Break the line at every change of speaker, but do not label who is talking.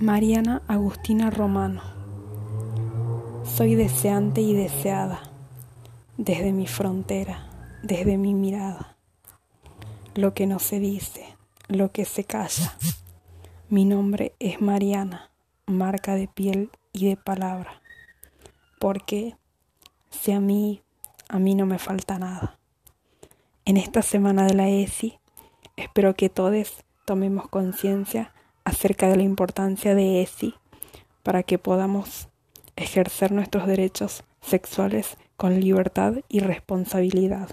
Mariana Agustina Romano. Soy deseante y deseada desde mi frontera, desde mi mirada. Lo que no se dice, lo que se calla. Mi nombre es Mariana, marca de piel y de palabra. Porque si a mí, a mí no me falta nada. En esta semana de la ESI, espero que todos tomemos conciencia acerca de la importancia de ESI para que podamos ejercer nuestros derechos sexuales con libertad y responsabilidad.